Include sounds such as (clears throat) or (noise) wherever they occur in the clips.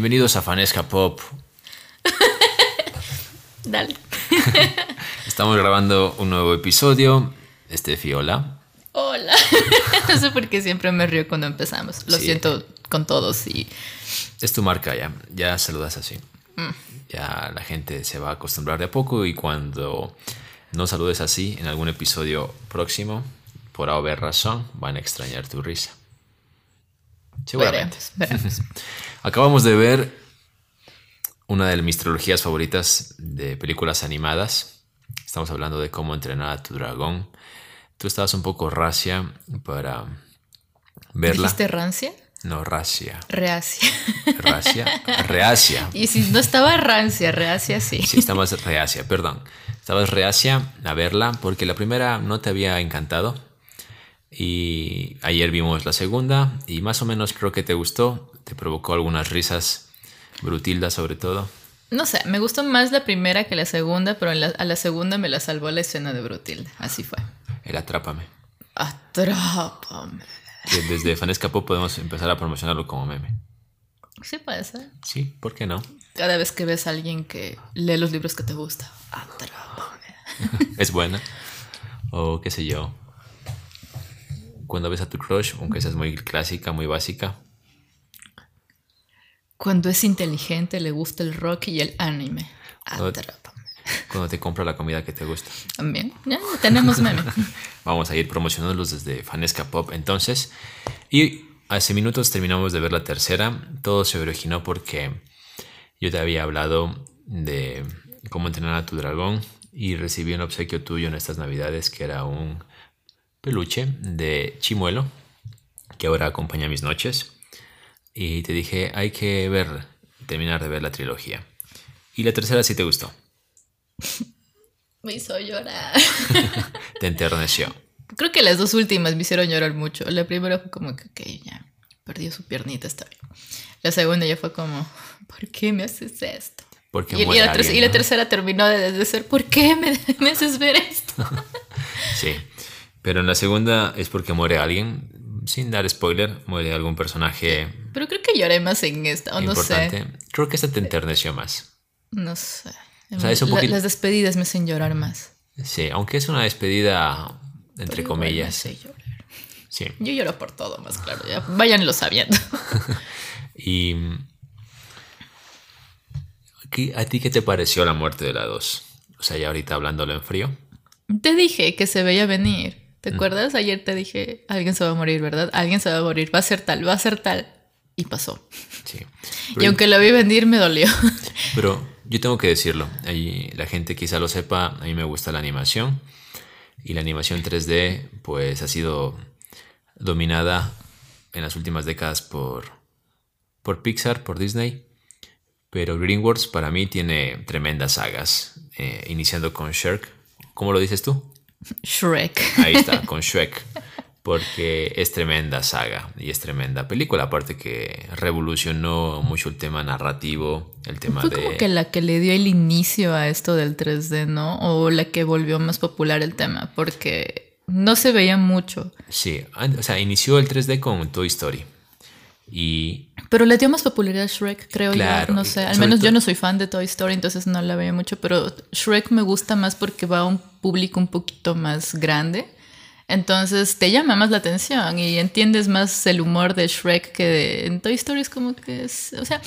Bienvenidos a Fanesca Pop. (laughs) Dale. (laughs) Estamos grabando un nuevo episodio. Este Fiola. Hola. (laughs) no sé por qué siempre me río cuando empezamos. Lo Sí. siento con todos y Es tu marca ya. Ya saludas así. Ya la gente se va a acostumbrar de a poco y cuando no saludes así en algún episodio próximo, por haber razón, van a extrañar tu risa. Seguramente. veremos, veremos. Acabamos de ver una de mis trilogías favoritas de películas animadas. Estamos hablando de cómo entrenar a tu dragón. Tú estabas un poco racia para verla. ¿Dijiste rancia? No, racia. Reacia. Racia. (laughs) Reacia. y si no estaba rancia, reacia sí. Sí, estabas reacia, perdón. Estabas reacia a verla porque la primera no te había encantado. Y ayer vimos la segunda y más o menos creo que te gustó. Te provocó algunas risas, Brutilda sobre todo. No sé, me gustó más la primera que la segunda, pero la- a la segunda me la salvó la escena de Brutilda. Así fue. El Atrápame. Atrápame. Que desde Fanesca Pop podemos empezar a promocionarlo como meme. Sí puede ser. Sí, ¿por qué no? Cada vez que ves a alguien que lee los libros que te gusta. Atrápame. (laughs) Es buena. O qué sé yo. Cuando ves a tu crush, aunque seas muy clásica, muy básica. Cuando es inteligente, le gusta el rock y el anime. Atrápame. Cuando te compra la comida que te gusta. También. Ya tenemos meme. (laughs) Vamos a ir promocionándolos desde Fanesca Pop entonces. Y hace minutos terminamos de ver la tercera. Todo se originó porque yo te había hablado de cómo entrenar a tu dragón y recibí un obsequio tuyo en estas navidades que era un peluche de chimuelo que ahora acompaña mis noches. Y te dije, hay que ver, terminar de ver la trilogía. Y la tercera sí te gustó, (laughs) Me hizo llorar. (laughs) te enterneció. Creo que las dos últimas me hicieron llorar mucho. La primera fue como que, ok, ya perdió su piernita, está bien. La segunda ya fue como, ¿por qué me haces esto? Porque Y, y la, y la tercera terminó de, de ser, ¿por qué me, (laughs) me haces ver esto? Sí, pero en la segunda es porque muere alguien, sin dar spoiler, muere algún personaje Pero creo que lloré más en esta, o no importante. sé. Creo que esta te enterneció más. No sé. O sea, es un La- poquito- Las despedidas me hacen llorar más. Sí, aunque es una despedida entre Pero me comillas. hace llorar. Sí. Yo lloro por todo, más claro. Ya váyanlo sabiendo. (laughs) Y ¿qué- ¿a ti qué te pareció la muerte de la 2? O sea, ya ahorita hablándolo en frío. Te dije que se veía venir. ¿Te acuerdas? Ayer te dije, alguien se va a morir, ¿verdad? Alguien se va a morir, va a ser tal, va a ser tal. Y pasó. Sí. Y aunque lo vi venir, me dolió. (laughs) pero yo tengo que decirlo. Ahí la gente quizá lo sepa, a mí me gusta la animación. Y la animación 3D pues ha sido dominada en las últimas décadas por, por Pixar, por Disney. Pero DreamWorks para mí tiene tremendas sagas, eh, iniciando con Shrek. ¿Cómo lo dices tú? Shrek. Ahí está, (laughs) con Shrek. Porque es tremenda saga y es tremenda película. Aparte que revolucionó mucho el tema narrativo, el tema Fue de... como que la que le dio el inicio a esto del 3D, ¿no? O la que volvió más popular el tema, porque no se veía mucho. Sí, o sea, inició el 3D con Toy Story. Y Pero le dio más popularidad a Shrek, creo Claro, yo. No sé. Al menos yo no soy fan de Toy Story, entonces no la veía mucho. Pero Shrek me gusta más porque va a un público un poquito más grande. Entonces te llama más la atención y entiendes más el humor de Shrek que de, en Toy Story es como que es, o sea,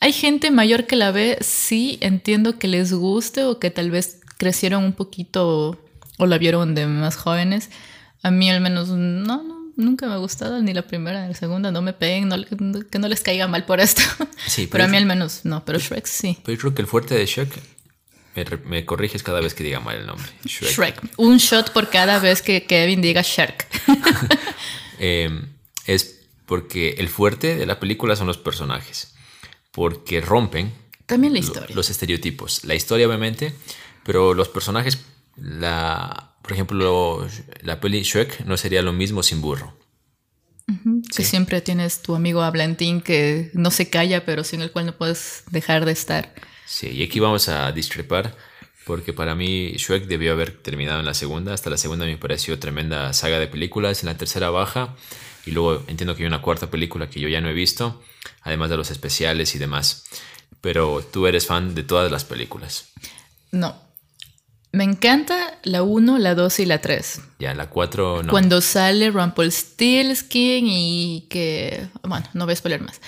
hay gente mayor que la ve, sí, entiendo que les guste o que tal vez crecieron un poquito o la vieron de más jóvenes. A mí al menos no, no nunca me ha gustado ni la primera ni la segunda, no me peguen, no, que no les caiga mal por esto. Sí, pero, pero a mí al menos no, pero Shrek sí. pero yo creo que el fuerte de Shrek, me, me corriges cada vez que diga mal el nombre. Shrek. Shrek. Un shot por cada vez que Kevin diga Shark. (laughs) Eh, es porque el fuerte de la película son los personajes. Porque rompen También la historia. los estereotipos. La historia, obviamente, pero los personajes, la, por ejemplo, la peli Shrek no sería lo mismo sin burro. Que siempre tienes tu amigo hablantín que no se calla, pero sin el cual no puedes dejar de estar. Sí, y aquí vamos a discrepar porque para mí Shrek debió haber terminado en la segunda. Hasta la segunda me pareció tremenda saga de películas. En la tercera baja. Y luego entiendo que hay una cuarta película que yo ya no he visto, además de los especiales y demás. Pero tú eres fan de todas las películas. No. Me encanta la 1, la 2 y la 3. Ya, la 4 no. Cuando sale Rumpelstiltskin y que... Bueno, no voy a spoiler más.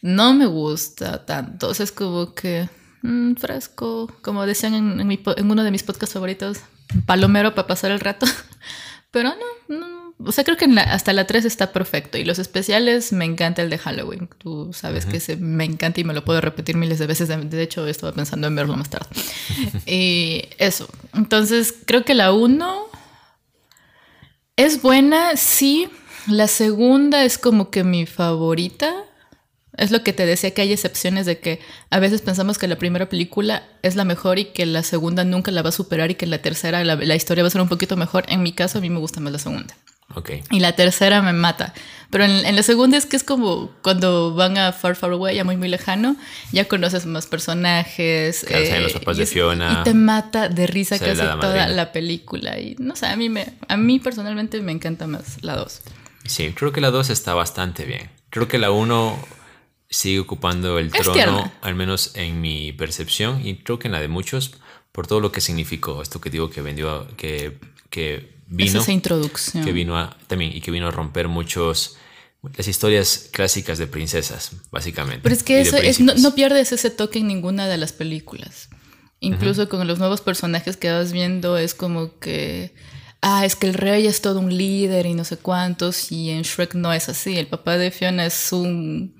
No me gusta tanto. O sea, es como que... Mm, fresco, como decían en, mi, en, uno de mis podcasts favoritos, palomero para pasar el rato. (laughs) Pero no, no o sea, creo que hasta la 3 está perfecto. Y los especiales, me encanta el de Halloween. Tú sabes que ese me encanta y me lo puedo repetir miles de veces. De hecho, estaba pensando en verlo más tarde. (laughs) y eso. Entonces, creo que la 1 es buena, sí. La segunda es como que mi favorita. Es lo que te decía que hay excepciones de que a veces pensamos que la primera película es la mejor y que la segunda nunca la va a superar y que la tercera la, la historia va a ser un poquito mejor. En mi caso, a mí me gusta más la segunda. Y la tercera me mata. Pero en, la segunda es que es como cuando van a Far Far Away, ya muy muy lejano, ya conoces más personajes. Eh, los papás de Fiona. Y te mata de risa casi toda la película. Y no sé, a mí, me, a mí personalmente me encanta más la 2. Sí, creo que la 2 está bastante bien. Creo que la 1 sigue ocupando el trono, al menos en mi percepción, y creo que en la de muchos, por todo lo que significó esto que digo que vendió, que, que vino. esa introducción. Que vino a, también, y que vino a romper muchos las historias clásicas de princesas, básicamente. Pero es que eso es, no, pierdes ese toque en ninguna de las películas. Incluso con los nuevos personajes que vas viendo es como que, ah, es que el rey es todo un líder y no sé cuántos, y en Shrek no es así. El papá de Fiona es un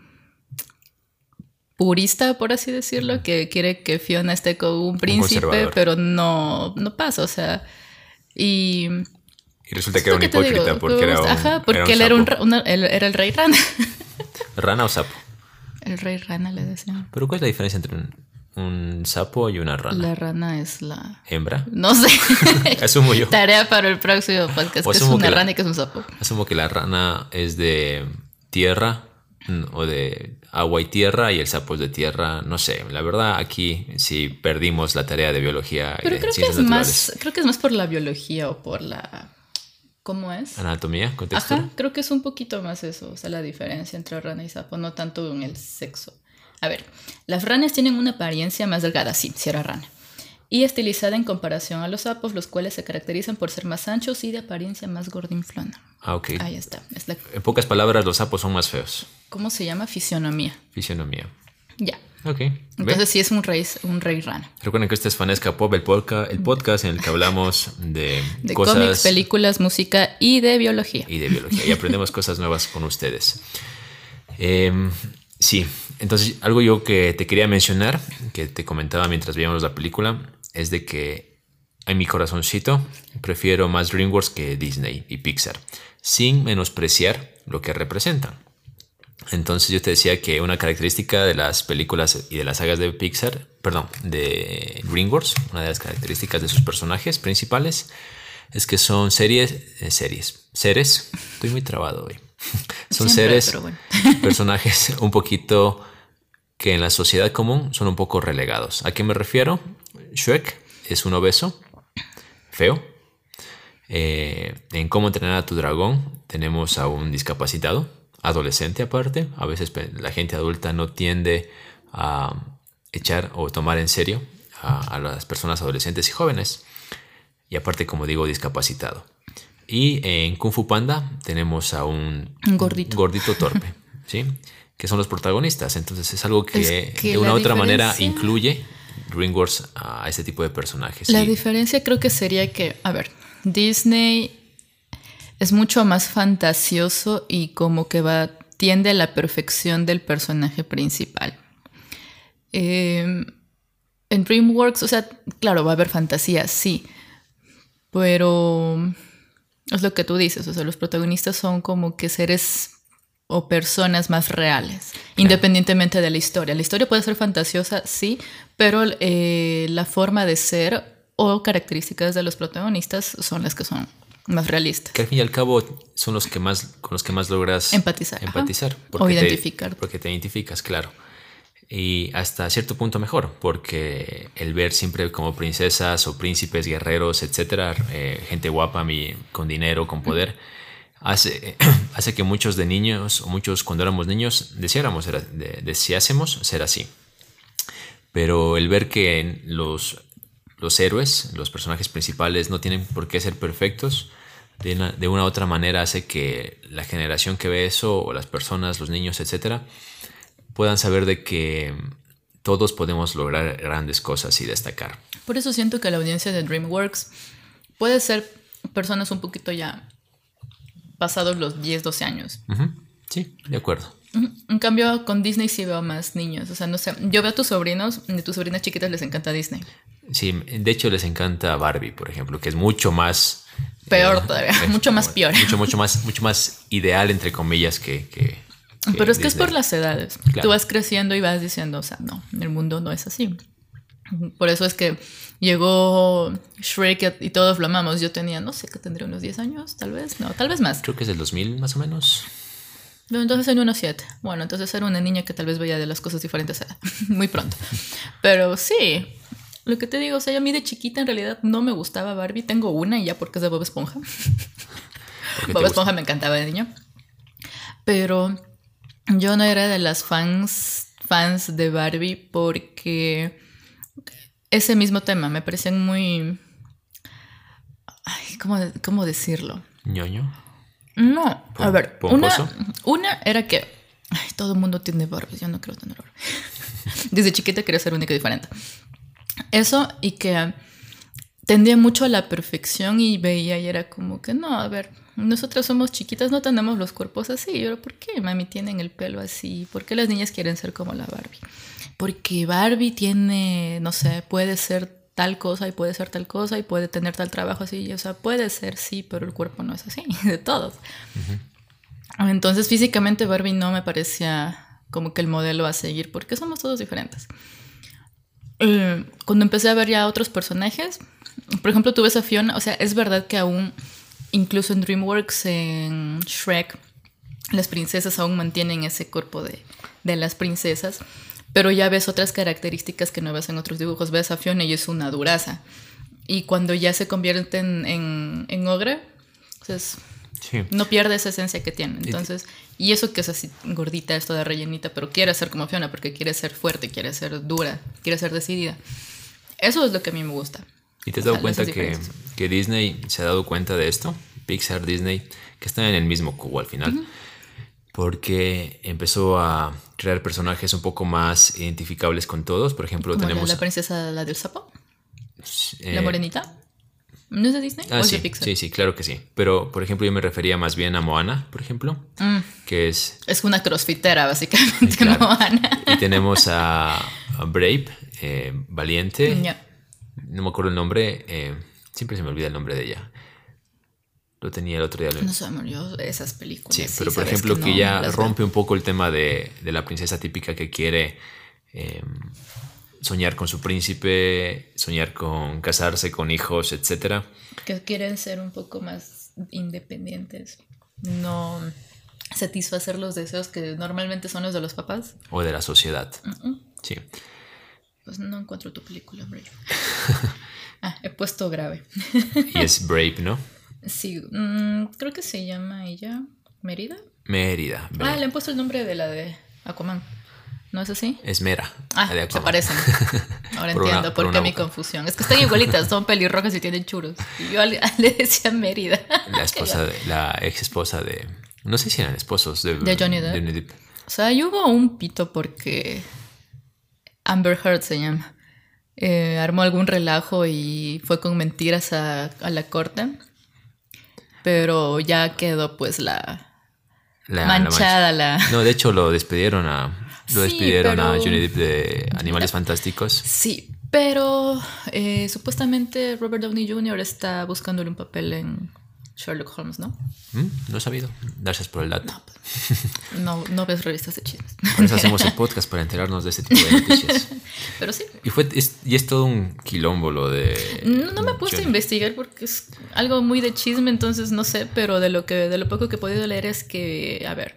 purista, por así decirlo, que quiere que Fiona esté con un príncipe, pero no, no pasa, o sea, y y resulta que era un hipócrita porque era un. Ajá, porque él, era, un, era el rey rana. (laughs) ¿Rana o sapo? El rey rana le decían. ¿Pero cuál es la diferencia entre un, sapo y una rana? La rana es la. ¿Hembra? No sé. (laughs) asumo yo. Tarea para el próximo podcast, que es una rana y que es un sapo. Asumo que la rana es de tierra mm, o de agua y tierra y el sapo es de tierra, no sé, la verdad aquí sí perdimos la tarea de biología. Pero creo que es más, creo que es más por la biología o por la ¿Cómo es? Anatomía, contexto. Ajá, creo que es un poquito más eso, o sea, la diferencia entre rana y sapo, no tanto en el sexo. A ver, las ranas tienen una apariencia más delgada, sí, si era rana, y estilizada en comparación a los sapos, los cuales se caracterizan por ser más anchos y de apariencia más gordinflona. Ah, ok. Ahí está. En pocas palabras, los sapos son más feos. ¿Cómo se llama? Fisionomía. Fisionomía. Ya. Ok. Entonces sí es un rey, un rey rana. Recuerden que este es Fanesca Pop, el, podcast, el podcast en el que hablamos de, (laughs) de cosas... cómics, películas, música y de biología. Y de biología. Y aprendemos (laughs) cosas nuevas con ustedes. Em, sí, entonces algo yo que te quería mencionar, que te comentaba mientras veíamos la película, es de que en mi corazoncito prefiero más DreamWorks que Disney y Pixar, sin menospreciar lo que representan. Entonces yo te decía que una característica de las películas y de las sagas de Pixar, perdón, de DreamWorks, una de las características de sus personajes principales es que son series, eh, series, seres, estoy muy trabado hoy. (laughs) son seres, (laughs) personajes un poquito que en la sociedad común son un poco relegados. ¿A qué me refiero? Shrek es un obeso, feo. Eh, en cómo entrenar a tu dragón tenemos a un discapacitado adolescente aparte. A veces la gente adulta no tiende a echar o tomar en serio a, las personas adolescentes y jóvenes. Y aparte, como digo, discapacitado. Y en Kung Fu Panda tenemos a un gordito, gordito torpe, (laughs) ¿sí? que son los protagonistas. Entonces es algo que, de una u otra manera incluye DreamWorks a este tipo de personajes. La diferencia creo que sería que, a ver, Disney es mucho más fantasioso y como que va tiende a la perfección del personaje principal. Em, en DreamWorks, o sea, claro, va a haber fantasía, sí, pero es lo que tú dices, o sea, los protagonistas son como que seres o personas más reales, independientemente de la historia. La historia puede ser fantasiosa, sí, pero eh, la forma de ser o características de los protagonistas son las que son más realistas. Que al fin y al cabo son los que más, con los que más logras empatizar. empatizar o identificar. porque te identificas, claro. y hasta cierto punto mejor, porque el ver siempre como princesas o príncipes, guerreros, etcétera, eh, gente guapa, con dinero, con poder, hace, (clears throat) hace que muchos de niños, o muchos cuando éramos niños, deseáramos, deseásemos ser así. Pero el ver que los, los héroes, los personajes principales, no tienen por qué ser perfectos, de una, de una u otra manera hace que la generación que ve eso, o las personas, los niños, etcétera, puedan saber de que todos podemos lograr grandes cosas y destacar. Por eso siento que la audiencia de DreamWorks puede ser personas un poquito ya pasados los 10, 12 años. Sí, de acuerdo. En cambio, con Disney sí veo más niños. O sea, no sé, yo veo a tus sobrinos, a tus sobrinas chiquitas les encanta Disney. Sí, de hecho les encanta Barbie, por ejemplo, que es mucho más... Peor todavía, mucho más peor. Mucho, mucho más, mucho más ideal, entre comillas, que pero es que es por las edades. Tú vas creciendo y vas diciendo, o sea, no, el mundo no es así. Por eso es que llegó Shrek y todos lo amamos. Yo tenía, no sé, que tendría unos 10 años, tal vez. No, tal vez más. Creo que es del 2000 más o menos. No, entonces en unos 7. Bueno, entonces era una niña que tal vez veía de las cosas diferentes (laughs) muy pronto. Pero sí, lo que te digo, o sea, a mí de chiquita en realidad no me gustaba Barbie. Tengo una y ya porque es de Bob Esponja. Bob Esponja me encantaba de niño. Pero yo no era de las fans, fans de Barbie porque ese mismo tema me parecían muy... Ay, ¿cómo, decirlo? ¿Ñoño? No, a ver, una, una, era que todo el mundo tiene Barbie, yo no quiero tener Barbie. (laughs) Desde chiquita quería ser única y diferente. Eso y que tendía mucho a la perfección y veía y era como que no, a ver, nosotras somos chiquitas, no tenemos los cuerpos así. Pero ¿por qué mami tienen el pelo así? ¿Por qué las niñas quieren ser como la Barbie? Porque Barbie tiene, no sé, puede ser tal cosa y puede ser tal cosa y puede tener tal trabajo así. O sea, puede ser sí, pero el cuerpo no es así, (laughs) de todos. Entonces físicamente Barbie no me parecía como que el modelo a seguir porque somos todos diferentes. Eh, cuando empecé a ver ya otros personajes, por ejemplo, tuve esa Fiona, o sea, es verdad que aún incluso en DreamWorks, en Shrek, las princesas aún mantienen ese cuerpo de, las princesas, pero ya ves otras características que no ves en otros dibujos. Ves a Fiona y es una duraza. Y cuando ya se convierte en, en, ogre, no pierde esa esencia que tiene. Entonces, y eso que es así gordita, esto de rellenita, pero quiere ser como Fiona porque quiere ser fuerte, quiere ser dura, quiere ser decidida. Eso es lo que a mí me gusta. ¿Y te has dado cuenta que, que, Disney se ha dado cuenta de esto? Pixar, Disney, que están en el mismo cubo al final. Porque empezó a crear personajes un poco más identificables con todos. Por ejemplo, tenemos. La, princesa, la del sapo. la eh, morenita. ¿No es de Disney? Ah, sí, Sí, sí, claro que sí. Pero, por ejemplo, yo me refería más bien a Moana, por ejemplo, mm. que es... Es una crossfitera, básicamente, (laughs) Moana. Y tenemos a, Brave, eh, Valiente, no me acuerdo el nombre, eh, siempre se me olvida el nombre de ella. Lo tenía el otro día. No se me olvidó esas películas. Sí, pero por ejemplo que, ya rompe un poco el tema de, la princesa típica que quiere em, soñar con su príncipe, soñar con casarse, con hijos, etc. Que quieren ser un poco más independientes. No satisfacer los deseos que normalmente son los de los papás. O de la sociedad. Sí. Pues no encuentro tu película, Brave. (laughs) ah, he puesto grave. y es Brave, ¿no? Sí, mm, creo que se llama ella Mérida. Mérida. Ah, le han puesto el nombre de la de Aquaman. ¿No es así? Es Mera. Ah, se parecen. (laughs) Ahora entiendo por, qué mi confusión. Es que están igualitas, son pelirrojas y tienen churos. Y yo (laughs) le, decía Mérida. La esposa, de, la ex esposa de. No sé si eran esposos de, de Johnny Depp. O sea, hubo un pito porque Amber Heard se llama. Eh, armó algún relajo y fue con mentiras a, la corte. Pero ya quedó pues la, manchada la, No, de hecho lo despidieron a lo despidieron a Johnny Depp de Animales Fantásticos. Sí, pero eh, supuestamente Robert Downey Jr. está buscándole un papel en Sherlock Holmes, ¿no? Mm, no he sabido. Gracias por el dato. No, no, ves revistas de chismes. (laughs) Por eso hacemos el podcast para enterarnos de ese tipo de noticias. (laughs) Pero sí. Y, fue, es, y es todo un quilombo lo de. No, me puse a investigar porque es algo muy de chisme, entonces no sé, pero de lo, que, de lo poco que he podido leer es que, a ver,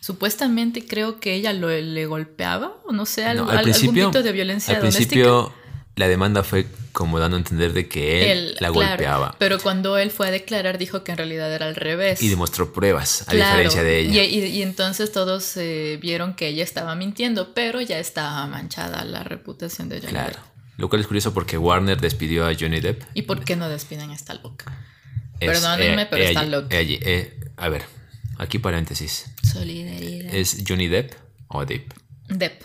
Supuestamente creo que ella lo, le golpeaba, o no sé, algo, No, al algún principio, de violencia al doméstica. principio la demanda fue como dando a entender de que él, Él, la claro, golpeaba Pero cuando él fue a declarar, dijo que en realidad era al revés. y demostró pruebas, a Claro, diferencia de ella. Y, y- y entonces todos eh, vieron que ella estaba mintiendo, pero ya estaba manchada la reputación de Johnny Claro. Depp. Lo cual es curioso porque Warner despidió a Johnny Depp. ¿Y por qué no despiden a esta loca? Es- Perdónenme, pero está loca. eh, a ver, aquí paréntesis. Solidaridad. ¿Es Johnny Depp o Depp? Depp.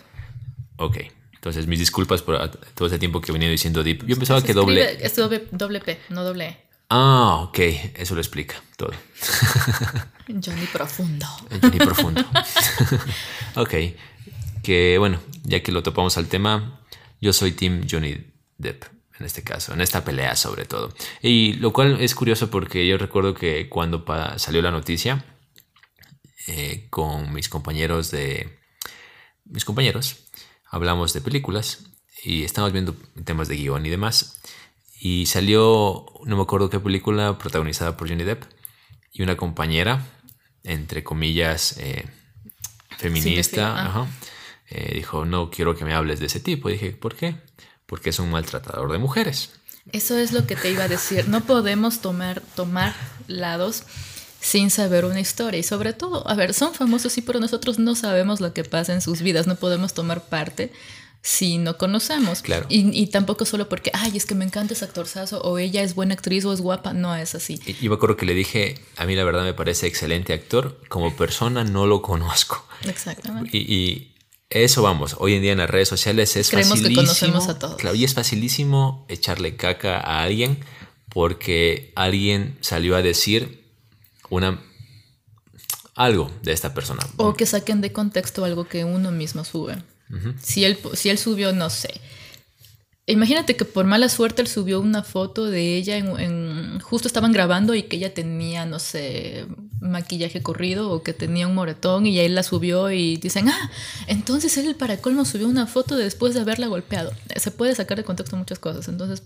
Ok. Entonces, mis disculpas por todo ese tiempo que he venido diciendo Depp. Yo pensaba que doble. Es doble, doble P, no doble E. Ah, ok. Eso lo explica todo. (laughs) Johnny Profundo. Johnny profundo. (laughs) ok. Que bueno, ya que lo topamos al tema, yo soy Team Johnny Depp en este caso, en esta pelea sobre todo. Y lo cual es curioso porque yo recuerdo que cuando salió la noticia eh, con mis compañeros de... Mis compañeros, hablamos de películas y estábamos viendo temas de guion y demás. Y salió, no me acuerdo qué película, protagonizada por Johnny Depp y una compañera, entre comillas, eh, feminista, ah. ajá, eh, dijo, no quiero que me hables de ese tipo. Y dije, ¿por qué? Porque es un maltratador de mujeres. Eso es lo que te iba a decir. No podemos tomar, tomar lados sin saber una historia. Y sobre todo, a ver, son famosos sí, pero nosotros no sabemos lo que pasa en sus vidas. No podemos tomar parte si no conocemos. Claro. Y, y tampoco solo porque, ay, es que me encanta ese actorzazo, o ella es buena actriz o es guapa. No es así. Y yo me acuerdo que le dije, a mí la verdad me parece excelente actor, como persona no lo conozco. Exactamente. Y, y eso vamos, hoy en día en las redes sociales es Creemos que facilísimo. conocemos a todos. Claro, y es facilísimo echarle caca a alguien porque alguien salió a decir una algo de esta persona. O que saquen de contexto algo que uno mismo sube. si, él, si él subió, no sé. Imagínate que por mala suerte él subió una foto de ella en, en- justo estaban grabando y que ella tenía, no sé, maquillaje corrido o que tenía un moretón y él la subió y dicen, ah, entonces él para colmo subió una foto después de haberla golpeado. Se puede sacar de contexto muchas cosas. Entonces,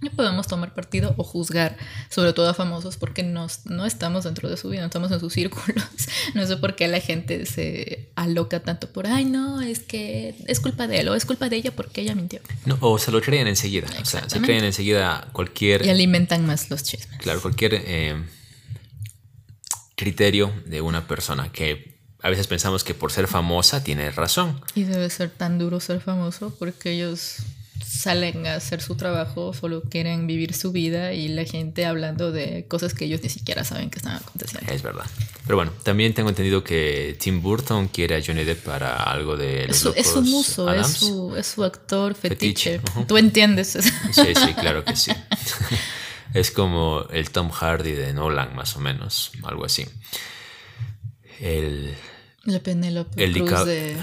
no podemos tomar partido o juzgar, sobre todo a famosos, porque nos- no estamos dentro de su vida, no estamos en sus círculos. (laughs) No sé por qué la gente se aloca tanto por, ay, no, es que es culpa de él o es culpa de ella porque ella mintió. No, o se lo creen enseguida. O sea, se creen enseguida cualquier Y alimentan más los chismes. Claro, cualquier eh, criterio de una persona que a veces pensamos que por ser famosa tiene razón. Y debe ser tan duro ser famoso porque ellos salen a hacer su trabajo, solo quieren vivir su vida y la gente hablando de cosas que ellos ni siquiera saben que están aconteciendo. Es verdad. Pero bueno, también tengo entendido que Tim Burton quiere a Johnny Depp para algo de los Es su, es su muso, es su, es su actor fetiche. Fetiche. Tú entiendes. eso? Sí, sí, (laughs) claro que sí. (laughs) es como el Tom Hardy de Nolan, más o menos, algo así. El La Penélope El Cruz de,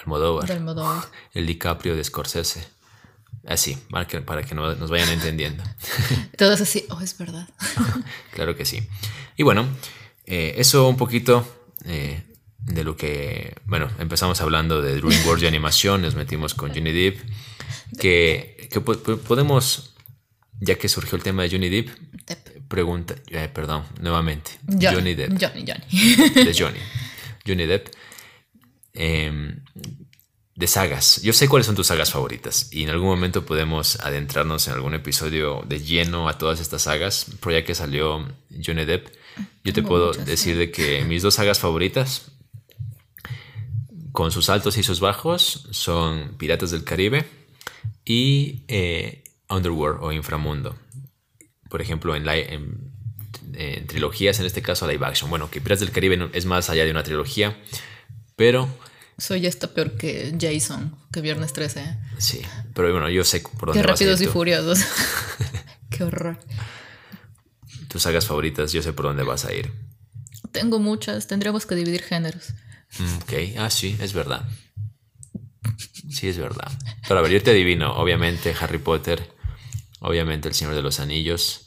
Almodóvar. de Almodóvar. El DiCaprio de Scorsese. Así, para que, para que no- nos vayan entendiendo. (laughs) Todos así, oh, es verdad. (laughs) Claro que sí. Y bueno, eh, eso un poquito eh, de lo que, bueno, empezamos hablando de DreamWorks y animación, nos metimos con Johnny Depp, que, que po- po- podemos, ya que surgió el tema de Johnny Depp, Depp. pregunta, eh, perdón, nuevamente, Johnny, Johnny Depp, Johnny, Johnny. de Johnny, Johnny Depp, eh, de sagas. Yo sé cuáles son tus sagas favoritas y en algún momento podemos adentrarnos en algún episodio de lleno a todas estas sagas, pero ya que salió Johnny Depp, yo te puedo muchas, decir de que mis dos sagas favoritas, con sus altos y sus bajos, son Piratas del Caribe y eh, Underworld o Inframundo. Por ejemplo, en, en- en trilogías, en este caso live action. Bueno, que Piratas del Caribe es más allá de una trilogía, pero Soy ya está peor que Jason, que Viernes 13. sí, pero bueno, yo sé por dónde Qué vas a ir rápidos y tú. furiosos. (laughs) Qué horror. Tus sagas favoritas, yo sé por dónde vas a ir. Tengo muchas, tendríamos que dividir géneros. Mm, Ok, ah, sí, es verdad. Sí, es verdad. Pero a ver, yo te adivino, obviamente Harry Potter, obviamente El Señor de los Anillos.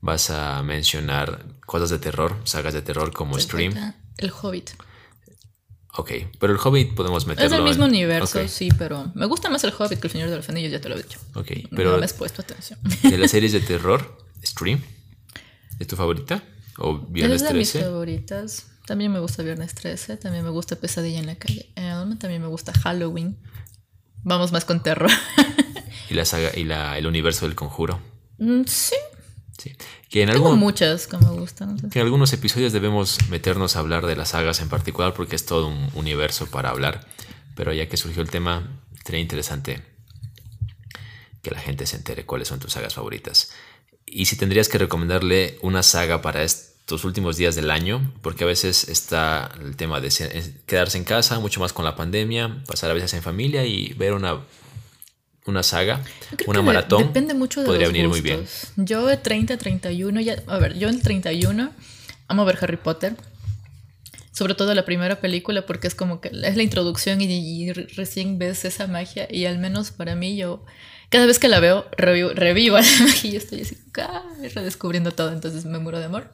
Vas a mencionar cosas de terror, sagas de terror como Scream. El Hobbit. Ok, pero el Hobbit podemos meterlo. Es del mismo en- universo, Ok, sí, pero me gusta más el Hobbit que el Señor de los Anillos, ya te lo he dicho. ok, no pero me has puesto atención. de las (laughs) series de terror, Scream, ¿es tu favorita? ¿O Viernes es de mis 13? favoritas. También me gusta Viernes 13. También me gusta Pesadilla en la calle Elm. También me gusta Halloween. Vamos más con terror. y la saga y la, el universo del conjuro. Mm, sí. Sí. Que en, Tengo algún, muchas que me gustan. que en algunos episodios debemos meternos a hablar de las sagas en particular porque es todo un universo para hablar. Pero ya que surgió el tema, sería interesante que la gente se entere cuáles son tus sagas favoritas. Y si tendrías que recomendarle una saga para estos últimos días del año, porque a veces está el tema de quedarse en casa, mucho más con la pandemia, pasar a veces en familia y ver una, una saga, Creo una maratón, Depende mucho de podría los venir muy bien. gustos. Yo de 30, 31, ya, a ver, yo en el 31 amo ver Harry Potter. Sobre todo la primera película porque es como que es la introducción y, y re- recién ves esa magia y al menos para mí yo cada vez que la veo revivo, revivo (laughs) la magia y yo estoy así ah, redescubriendo todo, entonces me muero de amor.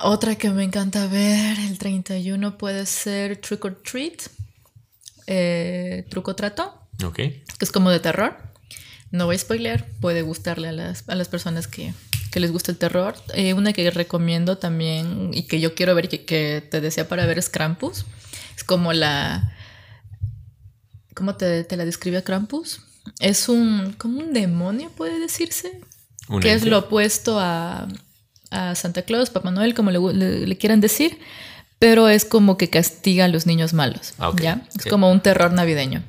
Otra que me encanta ver el 31 puede ser Trick or Treat, eh, Truco Trato Ok. que es como de terror. No voy a spoilear, puede gustarle a las, a las personas que, que les gusta el terror. Eh, una que recomiendo también y que yo quiero ver y que, que te decía para ver es Krampus. Es como la... ¿Cómo te, te la describe a Krampus? Es un... como un demonio, puede decirse. Un que es ente. lo opuesto a, a Santa Claus, Papá Noel, como le, le- le quieran decir. Pero es como que castiga a los niños malos. Ah, ok. ¿ya? Es como un terror navideño.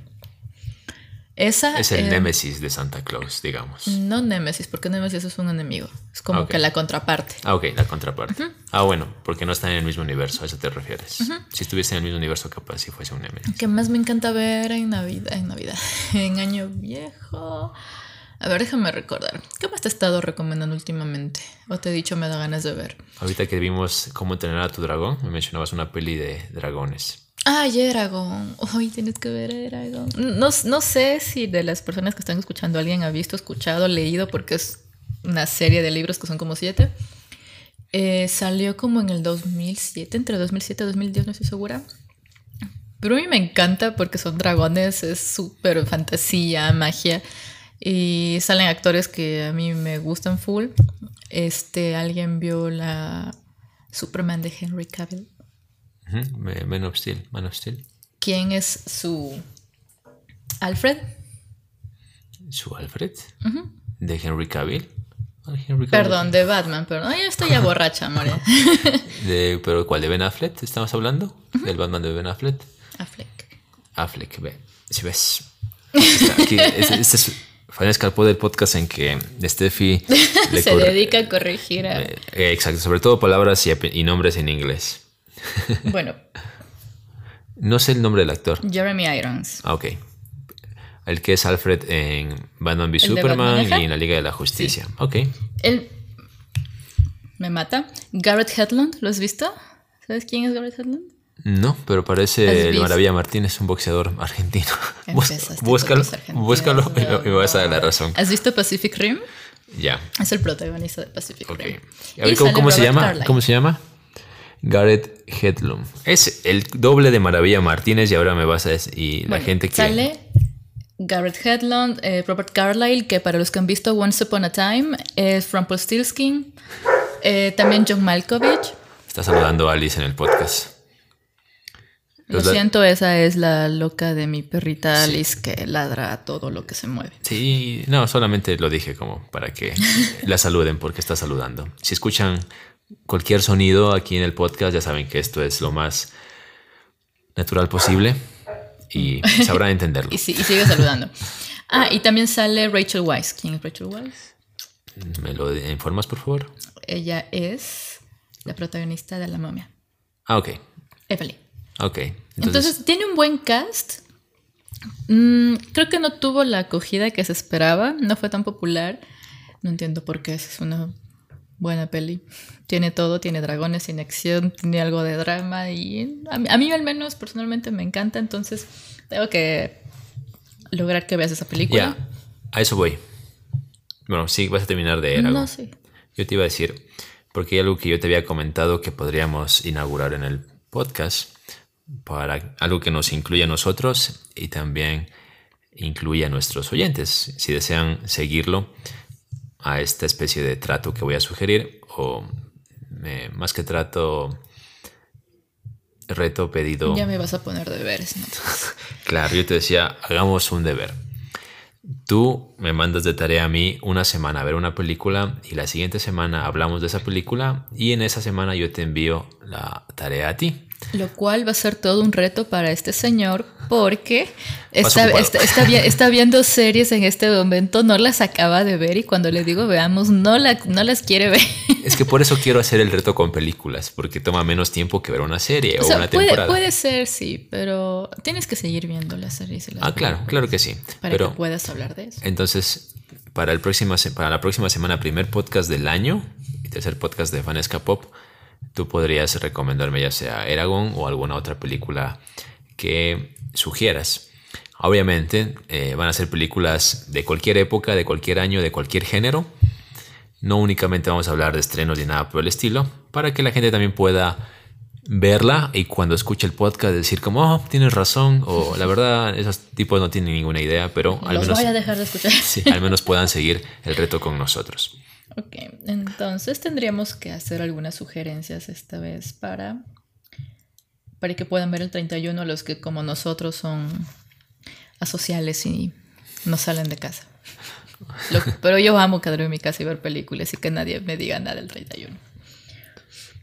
Esa Es el eh, némesis de Santa Claus, digamos. No Némesis, porque Némesis es un enemigo. Es como que la contraparte. Ah, ok, la contraparte. Ah, bueno, porque no están en el mismo universo, a eso te refieres. Si estuviese en el mismo universo, capaz si fuese un némesis. Que más me encanta ver en Navidad, en Navidad, (laughs) en Año Viejo. A ver, déjame recordar. ¿Qué más te he estado recomendando últimamente? O te he dicho me da ganas de ver. Ahorita que vimos cómo entrenar a tu dragón, me mencionabas una peli de dragones. Ay, Eragon. Hoy tienes que ver Eragon. No, no sé si de las personas que están escuchando alguien ha visto, escuchado, leído, porque es una serie de libros que son como siete. Eh, salió como en el 2007, entre 2007 y 2010, no estoy segura. Pero a mí me encanta porque son dragones, es súper fantasía, magia. Y salen actores que a mí me gustan full. Este, alguien vio la Superman de Henry Cavill. Man of Steel, Man of Steel. ¿Quién es su Alfred? Su Alfred. De Henry Cavill. Ah, Henry Cavill. Perdón, de Batman, perdón. Ay, estoy ya borracha, more. (laughs) De, ¿Pero cuál? ¿De Ben Affleck? ¿Estamos hablando? ¿Del Batman de Ben Affleck? Affleck. Affleck, ve. Si ves. Está Aquí, este, este es Fanesca Pod del podcast en que Steffi (laughs) Se dedica a corregir a... Eh, exacto, sobre todo palabras y nombres en inglés. (laughs) Bueno, No sé el nombre del actor. Jeremy Irons. Ah, ok. El que es Alfred en Batman v ¿El de Superman Batman, y en la Liga de la Justicia. Ok. Él me mata. Garrett Hedlund, ¿lo has visto? ¿Sabes quién es Garrett Hedlund? No, pero ¿Has parece el? Maravilla Martínez, un boxeador argentino. Búscalo, búscalo y, no, me- vas a dar la razón. ¿Has visto Pacific Rim? Ya. Es el protagonista de Pacific. Rim. A ver, ¿cómo, se llama? ¿Cómo se llama? Garrett Hedlund. Es el doble de Maravilla Martínez y ahora me vas a decir. Y la Bueno, gente que. Sale Garrett Hedlund, eh, Robert Carlyle, que para los que han visto Once Upon a Time es Rumpelstiltskin. Eh, también John Malkovich. Está saludando a Alice en el podcast. Lo Los siento, esa es la loca de mi perrita Alice que ladra a todo lo que se mueve. Sí, no, solamente lo dije como para que la saluden porque está saludando. Si escuchan cualquier sonido aquí en el podcast, ya saben que esto es lo más natural posible y sabrán entenderlo. (laughs) Y, sigue saludando. Ah, y también sale Rachel Weisz. ¿Quién es Rachel Weisz? ¿Me lo informas, por favor? Ella es la protagonista de La momia. Ah, ok. Evelyn. Ok. Entonces, Entonces, tiene un buen cast. Mm, creo que no tuvo la acogida que se esperaba. No fue tan popular. No entiendo por qué. Es una buena peli. Tiene todo. Tiene dragones, tiene acción, tiene algo de drama. Y a mí, a mí al menos personalmente me encanta. Entonces tengo que lograr que veas esa película. ya, a eso voy. Bueno, sí, vas a terminar de Eragon. No sé. Yo te iba a decir, porque hay algo que yo te había comentado que podríamos inaugurar en el podcast para algo que nos incluya a nosotros y también incluye a nuestros oyentes. Si desean seguirlo a esta especie de trato que voy a sugerir, o eh, más que trato, reto pedido. Ya me vas a poner deberes, ¿no? (laughs) claro, yo te decía, hagamos un deber. Tú me mandas de tarea a mí una semana a ver una película y la siguiente semana hablamos de esa película y en esa semana yo te envío la tarea a ti. Lo cual va a ser todo un reto para este señor porque está, está, viendo series en este momento, no las acaba de ver y cuando le digo veamos, no, la, no las quiere ver. Es que por eso quiero hacer el reto con películas, porque toma menos tiempo que ver una serie o, una temporada. Puede, ser, sí, pero tienes que seguir viendo las series. ah, claro, claro que sí. Para que puedas hablar de eso. Entonces, para, el próximo, para la próxima semana, primer podcast del año y tercer podcast de Vanesca Pop, tú podrías recomendarme ya sea Eragon o alguna otra película que sugieras. Obviamente eh, van a ser películas de cualquier época, de cualquier año, de cualquier género. No únicamente vamos a hablar de estrenos ni nada por el estilo, para que la gente también pueda verla y cuando escuche el podcast decir como, oh, tienes razón, o la verdad, esos tipos no tienen ninguna idea, pero al menos, voy a dejar de escuchar. (laughs) Sí, al menos puedan seguir el reto con nosotros. Ok, entonces tendríamos que hacer algunas sugerencias esta vez para, para que puedan ver el 31 los que como nosotros son asociales y no salen de casa. pero yo amo quedarme en mi casa y ver películas y que nadie me diga nada del 31.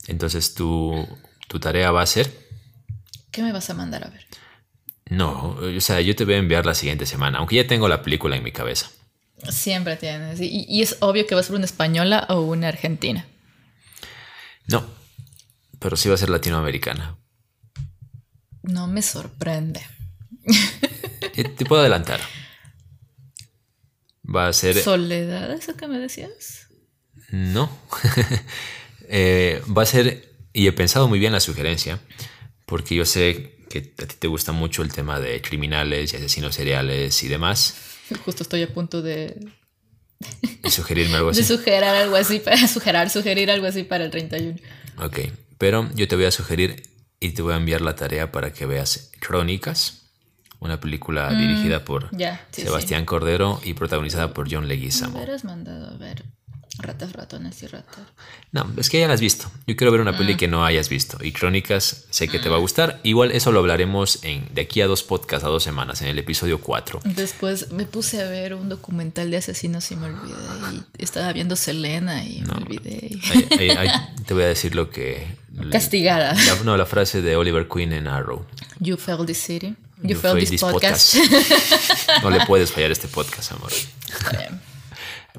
Entonces tu, tu tarea va a ser... ¿Qué me vas a mandar a ver? No, o sea, yo te voy a enviar la siguiente semana, aunque ya tengo la película en mi cabeza. Siempre tienes. Y, es obvio que va a ser una española o una argentina. No, pero sí va a ser latinoamericana. No me sorprende. Te puedo adelantar. Va a ser. ¿Soledad, eso que me decías? No. (laughs) Eh, va a ser. Y he pensado muy bien la sugerencia, porque yo sé que a ti te gusta mucho el tema de criminales y asesinos seriales y demás. (laughs) Justo estoy a punto de... sugerirme algo así. De sugerir algo así para (laughs) sugerir, sugerir algo así para el 31. Ok, pero yo te voy a sugerir y te voy a enviar la tarea para que veas Crónicas, una película mm, dirigida por Sebastián Cordero y protagonizada por John Leguizamo. Me mandado a ver Ratas, ratones y ratas. No, es que ya las has visto. Yo quiero ver una peli mm. que no hayas visto. Y Crónicas sé que te va a gustar. Igual eso lo hablaremos en, de aquí a dos podcasts, a dos semanas, en el episodio 4. Después me puse a ver un documental de asesinos y me olvidé. Y estaba viendo Selena y me olvidé. (laughs) te voy a decir lo que... Castigada. no, la frase de Oliver Queen en Arrow. You felt this city. You, felt, this, podcast. (laughs) no le puedes fallar este podcast, amor.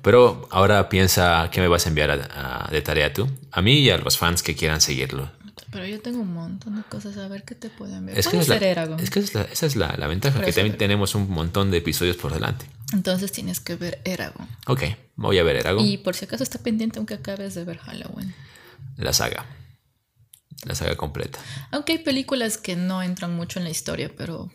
Pero ahora piensa qué me vas a enviar de tarea tú, a mí y a los fans que quieran seguirlo. Pero yo tengo un montón de cosas a ver qué te pueden enviar. Es que, es la, es que esa es la, ventaja, que también tenemos un montón de episodios por delante. Entonces tienes que ver Eragon. Ok, voy a ver Eragon. Y por si acaso está pendiente aunque acabes de ver Halloween. La saga. La saga completa. Aunque hay películas que no entran mucho en la historia, pero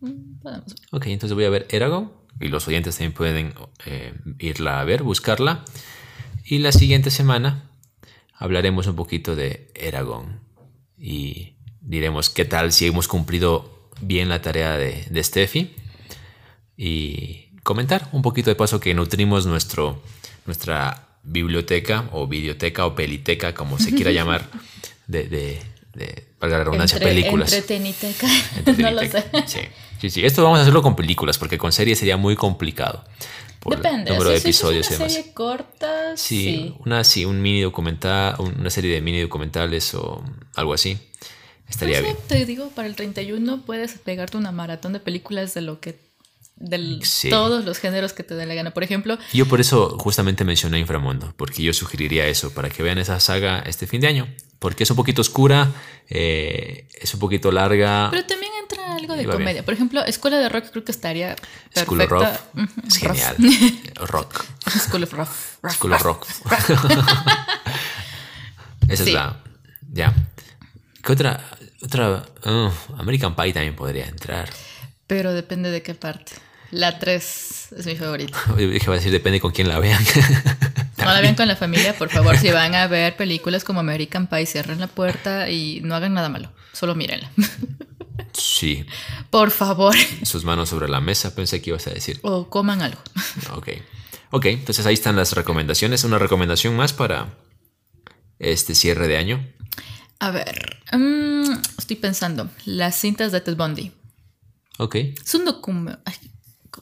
mm, podemos Ok, entonces voy a ver Eragon y los oyentes también pueden eh, irla a ver, buscarla. Y la siguiente semana hablaremos un poquito de Eragon y diremos qué tal si hemos cumplido bien la tarea de, de Steffi y comentar un poquito de paso que nutrimos nuestro, nuestra biblioteca o videoteca o peliteca, como se quiera (laughs) llamar, de, de, de para la redundancia, películas. Entreteniteca. (laughs) no lo sé. Sí. Sí, sí, esto vamos a hacerlo con películas, porque con series sería muy complicado. Depende, número de episodios si es una serie corta, sí, Una, sí, un mini documental, una serie de mini documentales o algo así. Estaría bien. Te digo, para el 31 puedes pegarte una maratón de películas de lo que de todos los géneros que te dé la gana. Por ejemplo, yo por eso justamente mencioné Inframundo, porque yo sugeriría eso para que vean esa saga este fin de año, porque es un poquito oscura, eh, es un poquito larga. Pero también entra algo de comedia. Por ejemplo, Escuela de Rock creo que estaría perfecta. School of Rock es genial. (laughs) rock. School of Rock. School of Rock. (laughs) (laughs) Esa es la. Ya. ¿Qué otra? Otra. American Pie también podría entrar. Pero depende de qué parte. La 3 es mi favorita. Dije, a decir, depende con quién la vean. No la vean (laughs) con la familia, por favor. Si van a ver películas como American Pie, cierren la puerta y no hagan nada malo. Solo mírenla. Sí. Por favor. Sus manos sobre la mesa, pensé que ibas a decir. O coman algo. Ok. Ok, entonces ahí están las recomendaciones. Una recomendación más para este cierre de año. A ver, mm, estoy pensando. Las cintas de Ted Bundy. Ok. Es un docu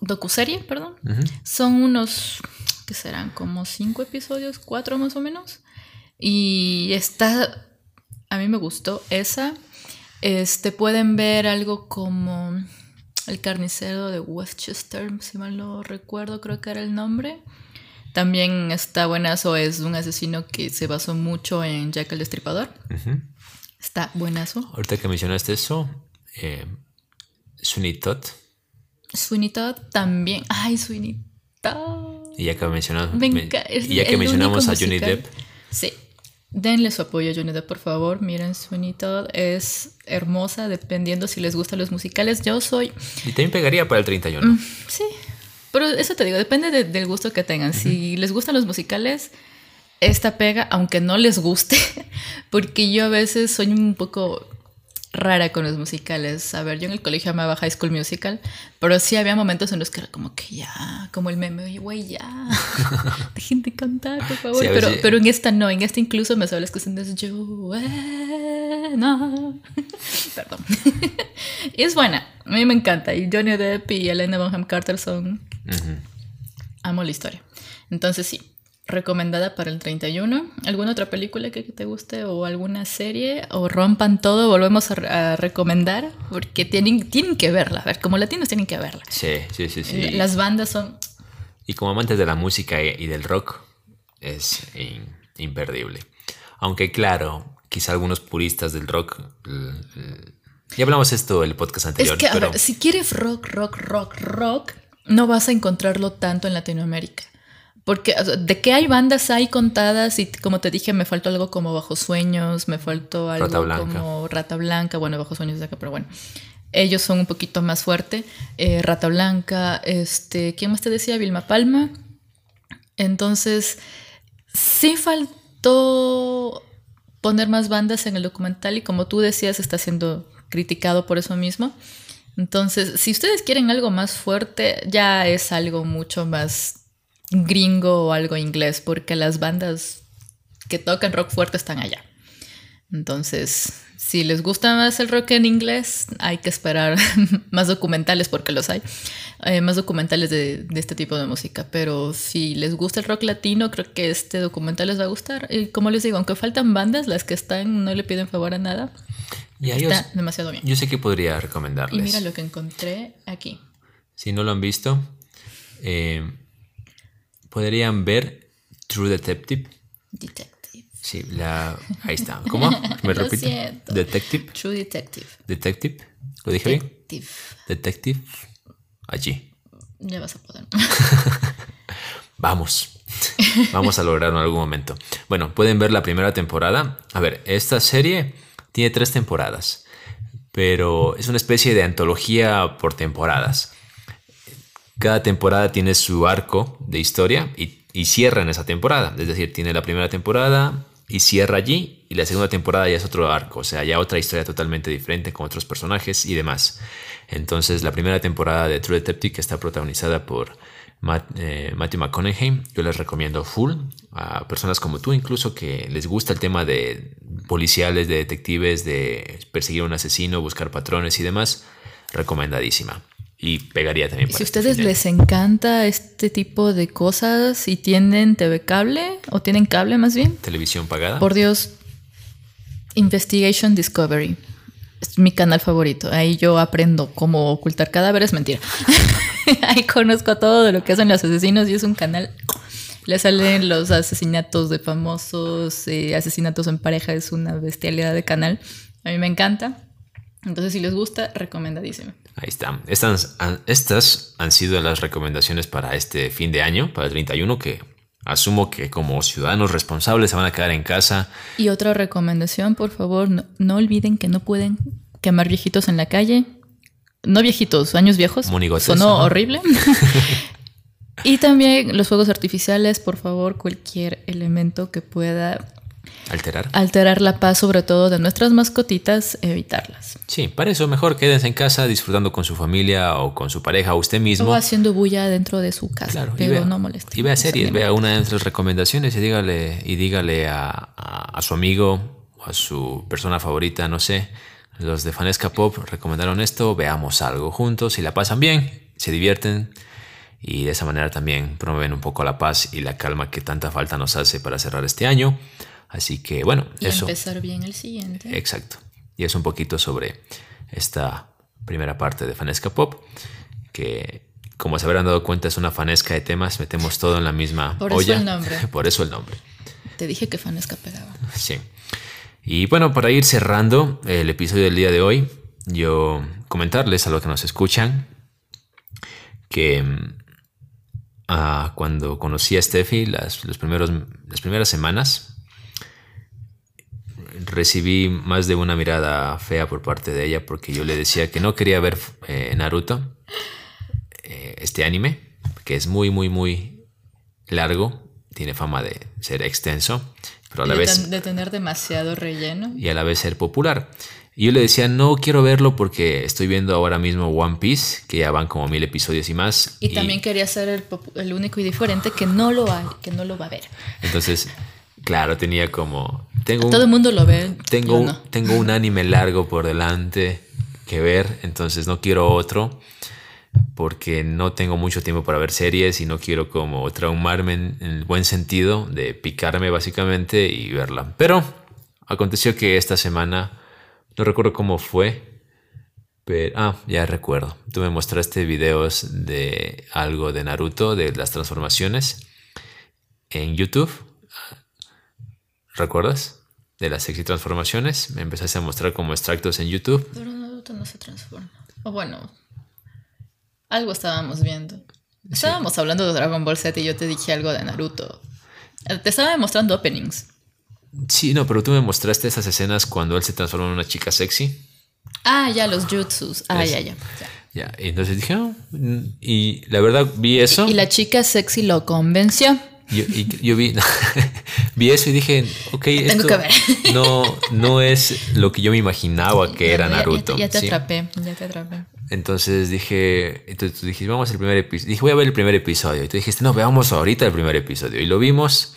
docuserie, perdón. Son unos, ¿qué serán? Como cinco episodios, cuatro más o menos. Y está, a mí me gustó esa. Este, pueden ver algo como El carnicero de Westchester, si mal no recuerdo, creo que era el nombre. También está buenazo, es un asesino que se basó mucho en Jack el Destripador. Está buenazo. Ahorita que mencionaste eso, eh, Sweeney Todd. Sweeney Todd también. Ay, Sweeney Todd. Y ya que mencionamos, y ya que mencionamos a Johnny musical. Depp, Sí. Denle su apoyo a Johnny Depp, por favor. Miren, Sweeney Todd es hermosa, dependiendo si les gustan los musicales. Yo soy. y también pegaría para el 31. Sí. Pero eso te digo, depende de- del gusto que tengan. Si les gustan los musicales, esta pega, aunque no les guste, (laughs) porque yo a veces soy un poco rara con los musicales. A ver, yo en el colegio amaba High School Musical, pero sí había momentos en los que era como que ya, como el meme, oye, güey, ya, (laughs) dejen de cantar, por favor. Sí, pero, veces- pero en esta no, en esta incluso me sabes que yo, no. (laughs) Perdón. y (laughs) es buena, a mí me encanta. Y Johnny Depp y Elena Bonham Carter son Ujú. Amo la historia. Entonces sí, recomendada para el 31. ¿Alguna otra película que te guste o alguna serie? O rompan todo, volvemos a, a recomendar porque tienen, tienen que verla. A ver, como latinos tienen que verla. Sí, sí, sí, sí. Las bandas son... Y como amantes de la música y y del rock, es in- imperdible. Aunque claro, quizá algunos puristas del rock... Ya hablamos esto el podcast Es anterior, que, a pero ver, si quieres rock, rock, rock, rock, no vas a encontrarlo tanto en Latinoamérica. Porque o sea, de que hay bandas hay contadas y como te dije, me faltó algo como Bajo Sueños, me faltó algo Rata como Rata Blanca, bueno, Bajo Sueños es de acá, pero bueno. Ellos son un poquito más fuerte. Eh, Rata Blanca, este, ¿quién más te decía? Vilma Palma. Entonces, sí faltó poner más bandas en el documental y como tú decías, está siendo criticado por eso mismo. Entonces, si ustedes quieren algo más fuerte, ya es algo mucho más gringo o algo inglés, porque las bandas que tocan rock fuerte están allá. Entonces, si les gusta más el rock en inglés, hay que esperar (laughs) más documentales, porque los hay, eh, más documentales de, de este tipo de música. Pero si les gusta el rock latino, creo que este documental les va a gustar. Y como les digo, aunque faltan bandas, las que están no le piden favor a nada, yo, está demasiado bien. yo sé que podría Y recomendarles. mira lo que encontré aquí. Si no lo han visto, eh, podrían ver True Detective. Detective. Sí, la, ahí está. ¿Cómo? (laughs) ¿Me Lo repito? siento. Detective. True Detective. Detective. ¿Lo dije bien? Detective. Detective. Allí. Ya vas a poder. (laughs) Vamos. (laughs) Vamos a lograrlo en algún momento. Bueno, pueden ver la primera temporada. A ver, esta serie tiene tres temporadas, pero es una especie de antología por temporadas. Cada temporada tiene su arco de historia y, cierra en esa temporada. Es decir, tiene la primera temporada y cierra allí y la segunda temporada ya es otro arco, o sea, ya otra historia totalmente diferente con otros personajes y demás. Entonces, la primera temporada de True Detective que está protagonizada por Matt- eh, Matthew McConaughey, yo les recomiendo full a personas como tú, incluso que les gusta el tema de policiales, de detectives, de perseguir a un asesino, buscar patrones y demás, recomendadísima. Y pegaría también para si a ustedes les encanta este tipo de cosas y tienen TV cable o tienen cable más bien, televisión pagada. por Dios, Investigation Discovery. Es mi canal favorito. Ahí yo aprendo cómo ocultar cadáveres. Mentira. (laughs) Ahí conozco todo de lo que hacen los asesinos y es un canal. Le salen los asesinatos de famosos, eh, asesinatos en pareja. Es una bestialidad de canal. A mí me encanta. Entonces, si les gusta, recomendadísimo. Ahí está. Estas, han- estas han sido las recomendaciones para este fin de año, para el 31, que asumo que como ciudadanos responsables se van a quedar en casa. Y otra recomendación, por favor, no, no olviden que no pueden quemar viejitos en la calle. No viejitos, años viejos. Monigotes, Sonó ajá. horrible. (laughs) y también los fuegos artificiales, por favor, cualquier elemento que pueda Alterar. alterar la paz, sobre todo de nuestras mascotitas, evitarlas. Sí, para eso mejor quédense en casa disfrutando con su familia o con su pareja o usted mismo. O haciendo bulla dentro de su casa, Claro, pero vea- no moleste. Y vea series, vea una de nuestras recomendaciones y dígale, y dígale a, a- a su amigo o a su persona favorita, no sé. Los de Fanesca Pop recomendaron esto, veamos algo juntos y la pasan bien, se divierten y de esa manera también promueven un poco la paz y la calma que tanta falta nos hace para cerrar este año. Así que bueno, Y eso. empezar bien el siguiente. Exacto. Y es un poquito sobre esta primera parte de Fanesca Pop, que como se habrán dado cuenta es una fanesca de temas, metemos todo en la misma (laughs) Por eso el nombre. (laughs) Por eso el nombre. Te dije que Fanesca pegaba. Sí. Y bueno, para ir cerrando el episodio del día de hoy, yo comentarles a los que nos escuchan que mm, ah, cuando conocí a Steffi las, los primeros, las primeras semanas, recibí más de una mirada fea por parte de ella porque yo le decía que no quería ver eh, Naruto, eh, este anime, que es muy, muy, muy largo, tiene fama de ser extenso, pero a la de, vez ten- de tener demasiado relleno. y a la vez ser popular. Y yo le decía, no quiero verlo porque estoy viendo ahora mismo One Piece, que ya van como mil episodios y más. Y, también quería ser el, único y diferente que no lo hay, que no lo va a ver. Entonces, claro, tenía como... Tengo Todo el un, mundo lo ve. no. tengo un anime largo por delante que ver, entonces no quiero otro porque no tengo mucho tiempo para ver series y no quiero como traumarme en, en el buen sentido de picarme básicamente y verla. Pero aconteció que esta semana, no recuerdo cómo fue, pero, ah, ya recuerdo. Tú me mostraste videos de algo de Naruto, de las transformaciones, en YouTube. ¿Recuerdas? De las sexy transformaciones. Me empezaste a mostrar como extractos en YouTube. Pero Naruto no se transforma. O bueno, algo estábamos viendo. Estábamos hablando de Dragon Ball Z y yo te dije algo de Naruto. Eh, Te estaba demostrando openings. Sí, no, pero tú me mostraste esas escenas cuando él se transforma en una chica sexy. Ah, ya, los jutsus. Ah, Es- ya, ya. ya. Ya, y entonces dije, ah, mm, y la verdad vi eso. Y la chica sexy lo convenció. Yo, y yo vi, (laughs) vi eso y dije, ok, Tengo esto que ver. (laughs) no, no es lo que yo me imaginaba que era Ya- ya- Naruto. Ya, te ¿sí? atrapé, ya te atrapé. Entonces dije, entonces tú dijiste, vamos al primer episodio. Dije, voy a ver el primer episodio. Y tú dijiste, no, veamos ahorita el primer episodio. Y lo vimos.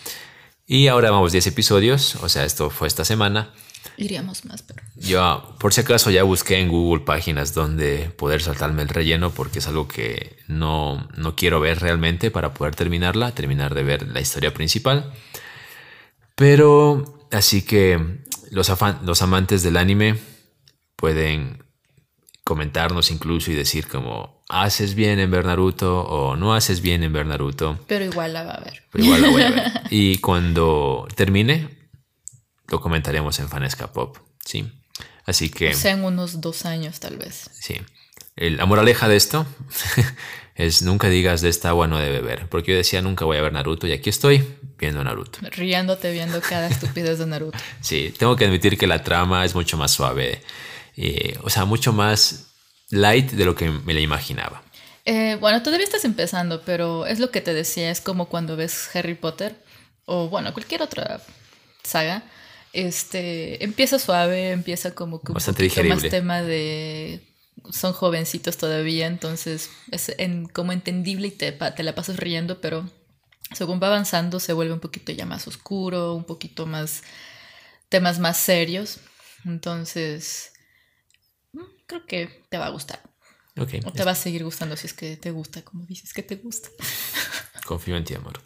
Y ahora vamos 10 episodios. O sea, esto fue esta semana. Iríamos más, pero. Yo, por si acaso, ya busqué en Google páginas donde poder saltarme el relleno porque es algo que no, no quiero ver realmente para poder terminarla, terminar de ver la historia principal. Pero, así que los, afan- los amantes del anime pueden comentarnos incluso y decir como, haces bien en ver Naruto o no haces bien en ver Naruto. Pero igual la va a ver. Pero igual la voy a ver. (laughs) Y cuando termine, lo comentaremos en Fanesca Pop. Sí. Así que, O sea, en unos dos años, tal vez. sí. El- La moraleja de esto (laughs) es nunca digas de esta agua no de beber. Porque yo decía nunca voy a ver Naruto y aquí estoy viendo Naruto. Riéndote viendo cada (laughs) estupidez de Naruto. Sí, tengo que admitir que la trama es mucho más suave. eh, o sea, mucho más light de lo que me la imaginaba. Eh, bueno, todavía estás empezando, pero es lo que te decía, es como cuando ves Harry Potter o bueno, cualquier otra saga. Este empieza suave, empieza como que un Bastante más digerible. tema de son jovencitos todavía, entonces es en- como entendible y te, la pasas riendo, pero según va avanzando se vuelve un poquito ya más oscuro, un poquito más temas más serios. Entonces, mm, creo que te va a gustar. Ok, O te va a seguir gustando si es que te gusta, como dices que te gusta. Confío en ti, amor.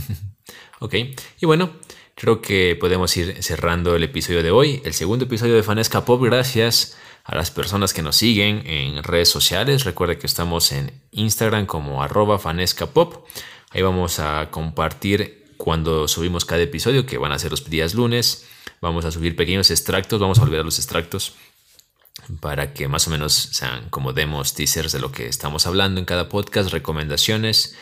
(laughs) ok, y bueno, creo que podemos ir cerrando el episodio de hoy, el segundo episodio de Fanesca Pop. Gracias a las personas que nos siguen en redes sociales. Recuerda que estamos en Instagram como arroba Fanesca Pop. Ahí vamos a compartir cuando subimos cada episodio, que van a ser los días lunes. Vamos a subir pequeños extractos, vamos a volver a los extractos para que más o menos sean como demos, teasers de lo que estamos hablando en cada podcast, recomendaciones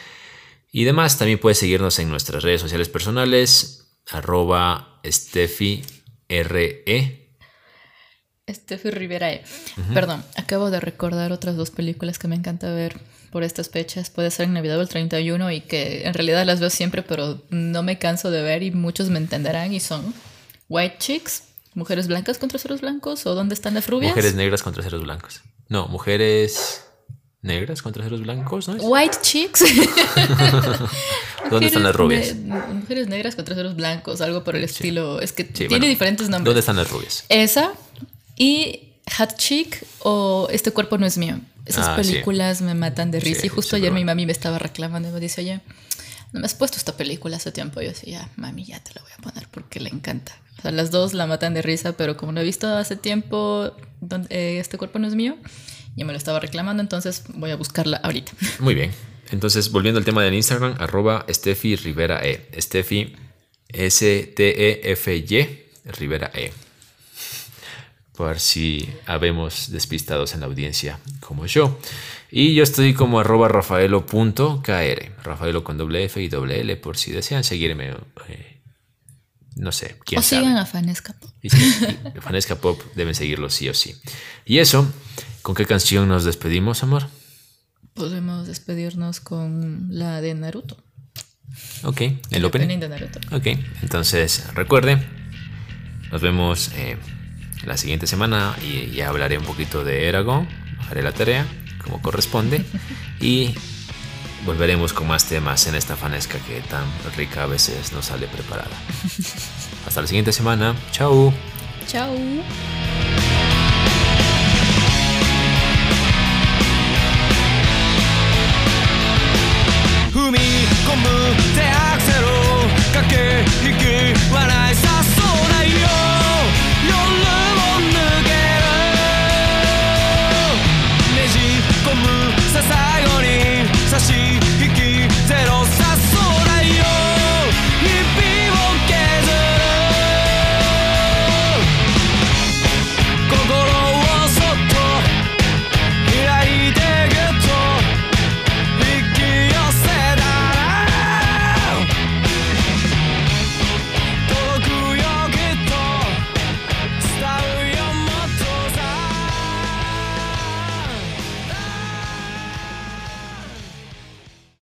y demás. También puedes seguirnos en nuestras redes sociales personales, arroba Steffi RE. Steffi Rivera. E. Perdón, acabo de recordar otras dos películas que me encanta ver por estas fechas. Puede ser en Navidad o el 31 y que en realidad las veo siempre, pero no me canso de ver y muchos me entenderán y son White Chicks, Mujeres Blancas contra Ceros Blancos o ¿Dónde están las rubias? Mujeres negras contra ceros blancos. No, mujeres negras contra ceros blancos, ¿no es? White Chicks. No (laughs) ¿Dónde están las rubias? mujeres negras con traseros blancos, algo por el estilo. Es que tiene diferentes nombres. ¿Dónde están las rubias? Esa y Hat Chick o Este cuerpo no es mío. Esas ah, películas me matan de risa. y justo ayer mi mami me estaba reclamando y me dice, oye, no me has puesto esta película hace tiempo. Y yo decía, mami, ya te la voy a poner porque le encanta. O sea, las dos la matan de risa, pero como no he visto hace tiempo, eh, este cuerpo no es mío, ya me lo estaba reclamando, entonces voy a buscarla ahorita. (laughs) Muy bien. Entonces, volviendo al tema del Instagram, arroba Steffi Rivera E. Steffi S-T-E-F-Y Rivera E. Por si habemos despistados en la audiencia como yo. Y yo estoy como arroba rafaelo.kr. Rafaelo con doble F y doble L por si desean seguirme. Eh, no sé. ¿quién o sigan a Fanesca Pop. Fanesca Pop deben seguirlo sí o sí. Y eso, ¿con qué canción nos despedimos, amor? Podemos despedirnos con la de Naruto. Ok, el, opening. de Naruto. Ok, entonces recuerde, nos vemos eh, la siguiente semana y ya hablaré un poquito de Eragon, haré la tarea como corresponde (laughs) y volveremos con más temas en esta fanesca que tan rica a veces nos sale preparada. (laughs) Hasta la siguiente semana, chao. Chao.